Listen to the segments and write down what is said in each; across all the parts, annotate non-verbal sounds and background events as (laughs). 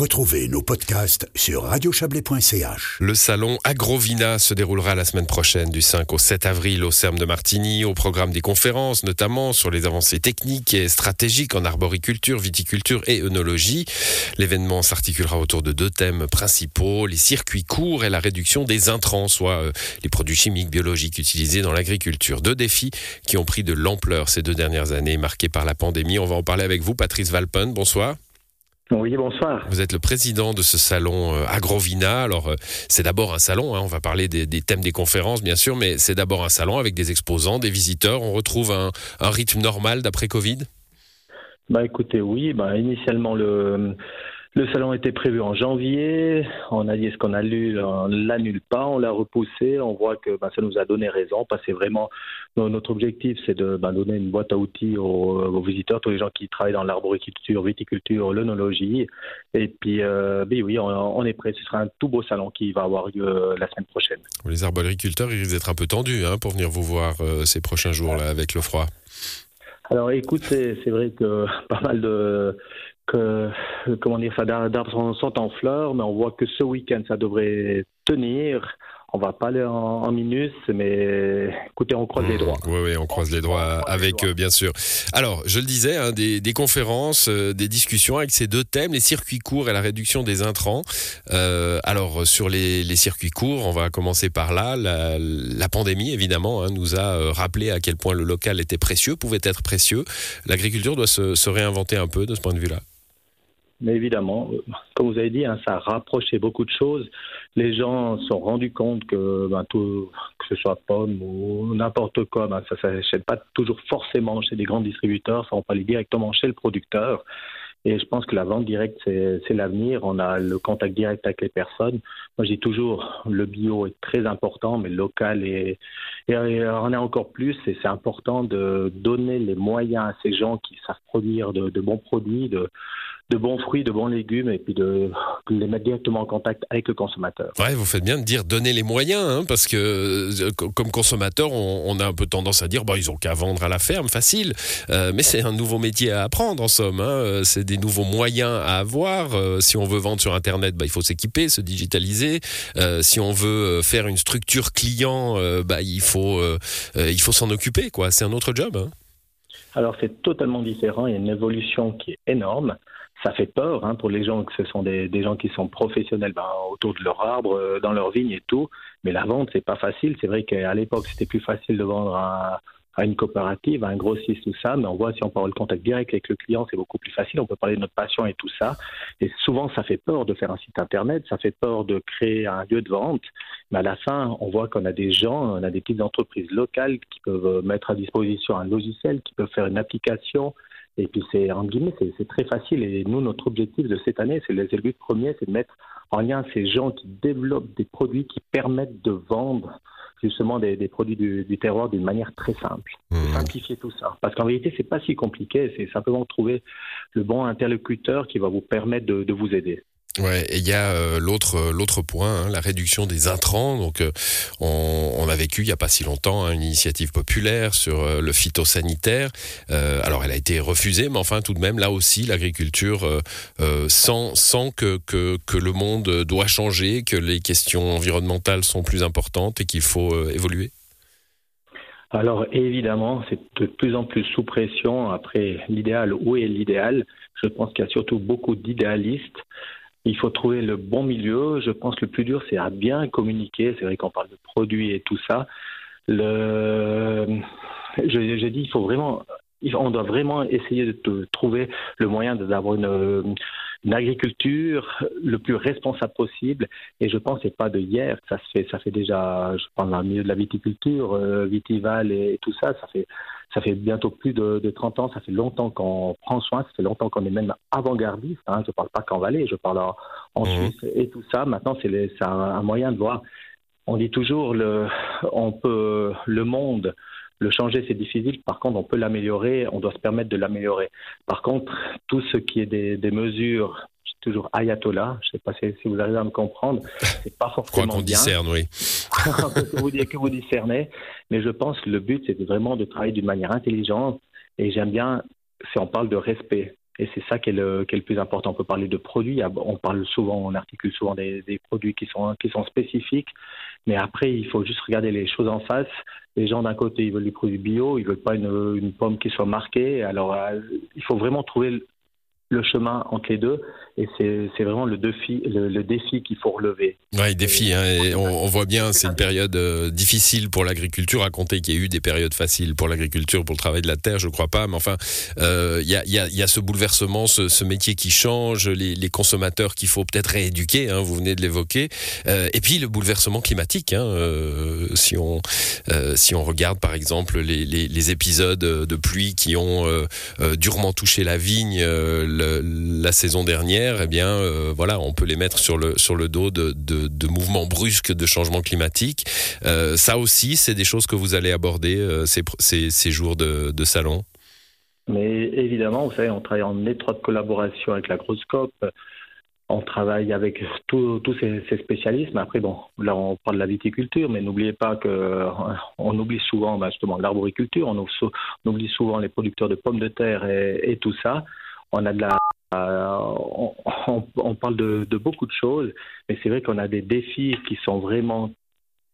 Retrouvez nos podcasts sur radiochablais.ch. Le salon Agrovina se déroulera la semaine prochaine du 5 au 7 avril au Cerme de Martigny, au programme des conférences notamment sur les avancées techniques et stratégiques en arboriculture, viticulture et œnologie. L'événement s'articulera autour de deux thèmes principaux, les circuits courts et la réduction des intrants, soit euh, les produits chimiques, biologiques utilisés dans l'agriculture. Deux défis qui ont pris de l'ampleur ces deux dernières années marquées par la pandémie. On va en parler avec vous, Patrice Valpen. Bonsoir. Oui, bonsoir. Vous êtes le président de ce salon euh, Agrovina. Alors, euh, c'est d'abord un salon, hein. on va parler des, thèmes des conférences, bien sûr, mais c'est d'abord un salon avec des exposants, des visiteurs. On retrouve un, rythme normal d'après Covid? Bah écoutez, oui, bah, initialement, le le salon était prévu en janvier. On a dit ce qu'on a lu, on l'annule pas, on l'a repoussé. On voit que ben, ça nous a donné raison parce que vraiment notre objectif, c'est de ben, donner une boîte à outils aux, visiteurs, tous les gens qui travaillent dans l'arboriculture, viticulture, l'œnologie. Et puis, euh, ben oui, on, est prêt. Ce sera un tout beau salon qui va avoir lieu euh, la semaine prochaine. Les arboriculteurs, ils risquent d'être un peu tendus hein, pour venir vous voir euh, ces prochains jours là avec le froid. Alors écoute, c'est vrai que (laughs) pas mal de que, comment dire ça, d'arbres sont en fleurs, mais on voit que ce week-end, ça devrait tenir. On va pas aller en, minus, mais écoutez, on croise les mmh. doigts. Oui, oui, on croise les doigts avec eux, bien sûr. Alors, je le disais, hein, des, conférences, euh, des discussions avec ces deux thèmes, les circuits courts et la réduction des intrants. Euh, alors, sur les, circuits courts, on va commencer par là. La, pandémie, évidemment, hein, nous a euh, rappelé à quel point le local était précieux, pouvait être précieux. L'agriculture doit se réinventer un peu de ce point de vue-là. Mais évidemment, euh, comme vous avez dit, hein, ça a rapproché beaucoup de choses. Les gens se sont rendus compte que ben, tout, que ce soit pomme ou n'importe quoi, ben, ça ne s'achète pas toujours forcément chez des grands distributeurs, ça va pas aller directement chez le producteur. Et je pense que la vente directe, c'est l'avenir. On a le contact direct avec les personnes. Moi, dis toujours, le bio est très important, mais le local est, et on est encore plus. Et c'est important de donner les moyens à ces gens qui savent produire de, de bons produits, de, de bons fruits, de bons légumes et puis de, les mettre directement en contact avec le consommateur. Ouais, vous faites bien de dire donner les moyens, hein, parce que euh, comme consommateur, on, a un peu tendance à dire bah, ils ont qu'à vendre à la ferme, facile. Euh, mais c'est un nouveau métier à apprendre en somme. Hein. Euh, c'est des nouveaux moyens à avoir. si on veut vendre sur Internet, bah, il faut s'équiper, se digitaliser. si on veut faire une structure client, bah, il faut il faut s'en occuper. C'est un autre job. Hein. Alors c'est totalement différent. Il y a une évolution qui est énorme ça fait peur hein, pour les gens que ce sont des, gens qui sont professionnels ben, autour de leur arbre, euh, dans leur vigne et tout. Mais la vente, c'est pas facile. C'est vrai qu'à l'époque, c'était plus facile de vendre à, à, une coopérative, à un grossiste, tout ça. Mais on voit si on parle le contact direct avec le client, c'est beaucoup plus facile. On peut parler de notre passion et tout ça. Et souvent, ça fait peur de faire un site internet. Ça fait peur de créer un lieu de vente. Mais à la fin, on voit qu'on a des gens, on a des petites entreprises locales qui peuvent mettre à disposition un logiciel, qui peuvent faire une application et puis, c'est, en guillemets, c'est, très facile. Et nous, notre objectif de cette année, c'est le but premier, c'est de mettre en lien ces gens qui développent des produits qui permettent de vendre justement des, produits du, terroir d'une manière très simple. Mmh. Simplifier tout ça. Parce qu'en réalité, c'est pas si compliqué. C'est simplement trouver le bon interlocuteur qui va vous permettre de vous aider. Ouais, et il y a euh, l'autre euh, l'autre point, hein, la réduction des intrants. Donc, euh, on, a vécu il y a pas si longtemps hein, une initiative populaire sur le phytosanitaire. alors, elle a été refusée, mais enfin, tout de même, là aussi, l'agriculture sent, sent que, que, que le monde doit changer, que les questions environnementales sont plus importantes et qu'il faut évoluer. Alors évidemment, c'est de plus en plus sous pression. Après l'idéal, où est l'idéal? Je pense qu'il y a surtout beaucoup d'idéalistes il faut trouver le bon milieu. Je pense que le plus dur, c'est à bien communiquer. C'est vrai qu'on parle de produits et tout ça. Le... Je, dis, il faut vraiment, on doit vraiment essayer de trouver le moyen d'avoir une, une, agriculture le plus responsable possible. Et je pense que c'est pas de hier ça se fait. Ça fait déjà, je parle dans le milieu de la viticulture, euh, vitival et, tout ça. Ça fait ça fait bientôt plus de, de 30 ans, ça fait longtemps qu'on prend soin, ça fait longtemps qu'on est même avant-gardiste. Hein. Je ne parle pas qu'en Valais, je parle en, mmh. Suisse et tout ça. Maintenant, c'est un, un moyen de voir. On dit toujours, le, on peut, le monde, le changer, c'est difficile. Par contre, on peut l'améliorer, on doit se permettre de l'améliorer. Par contre, tout ce qui est des, des mesures toujours ayatollah. Je ne sais pas si, vous arrivez à me comprendre. C'est pas (laughs) forcément Quoi qu'on discerne, oui. que, (laughs) vous, que vous discernez. Mais je pense que le but, c'est vraiment de travailler d'une manière intelligente. Et j'aime bien, si on parle de respect, Et c'est ça qui est, le, qui le, plus important. On peut parler de produits. On parle souvent, on articule souvent des, des, produits qui sont, qui sont spécifiques. Mais après, il faut juste regarder les choses en face. Les gens d'un côté, ils veulent des produits bio, ils veulent pas une, une pomme qui soit marquée. Alors, euh, il faut vraiment trouver le chemin entre les deux. Et c'est vraiment le défi, le, le défi qu'il faut relever. Oui, défi. Hein, et on, on, voit bien, c'est une période euh, difficile pour l'agriculture. À compter qu'il y a eu des périodes faciles pour l'agriculture, pour le travail de la terre, je crois pas. Mais enfin, euh, il y, a, y, a, y, a, ce bouleversement, ce, ce, métier qui change, les, les consommateurs qu'il faut peut-être rééduquer. Hein, vous venez de l'évoquer. Euh, et puis le bouleversement climatique. Hein, si on si on regarde par exemple les, les, les épisodes de pluie qui ont durement touché la vigne la saison dernière, eh bien, euh, voilà, on peut les mettre sur le sur le dos de, de, mouvements brusques de changement climatique. Euh, ça aussi, c'est des choses que vous allez aborder euh, ces, ces, jours de, de salon? Mais évidemment, vous savez, on travaille en étroite collaboration avec la Groscope. On travaille avec tous ces, ces, spécialistes. Mais après, bon, là, on parle de la viticulture, mais n'oubliez pas que on oublie souvent bah, justement l'arboriculture, on, oublie souvent les producteurs de pommes de terre et tout ça on a de la euh, on, parle de, de, beaucoup de choses, mais c'est vrai qu'on a des défis qui sont vraiment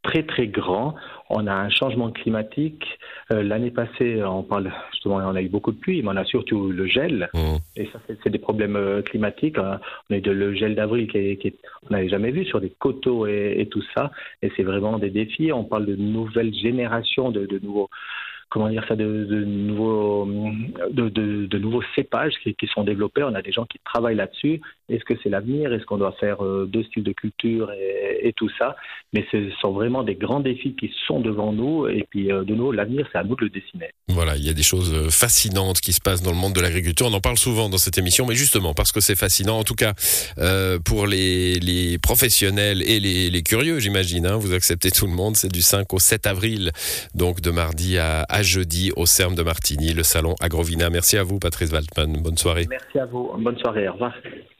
très très grands. On a un changement climatique. Euh, L'année passée, on parle justement, on a eu beaucoup de pluie, mais on a surtout le gel. Mmh. Et ça, c'est des problèmes euh, climatiques. On a eu de, le gel d'avril qui, qui on n'avait jamais vu sur des coteaux et, et tout ça. Et c'est vraiment des défis. On parle de nouvelles générations, de, de nouveaux comment dire ça, de, nouveaux, cépages qui, sont développés. On a des gens qui travaillent là-dessus. Est-ce que c'est l'avenir? Est-ce qu'on doit faire euh, deux styles de culture et, tout ça? Mais ce sont vraiment des grands défis qui sont devant nous. Et puis, euh, de nouveau, l'avenir, c'est à nous de le dessiner. Voilà, il y a des choses euh, fascinantes qui se passent dans le monde de l'agriculture. On en parle souvent dans cette émission, mais justement parce que c'est fascinant. En tout cas, pour les, professionnels et les, les curieux, j'imagine. Hein, vous acceptez tout le monde. C'est du 5 au 7 avril, donc de mardi à, à jeudi au CERM de Martigny, le salon Agrovina. Merci à vous, Patrice Waltman. Bonne soirée. Merci à vous. Bonne soirée. Au revoir.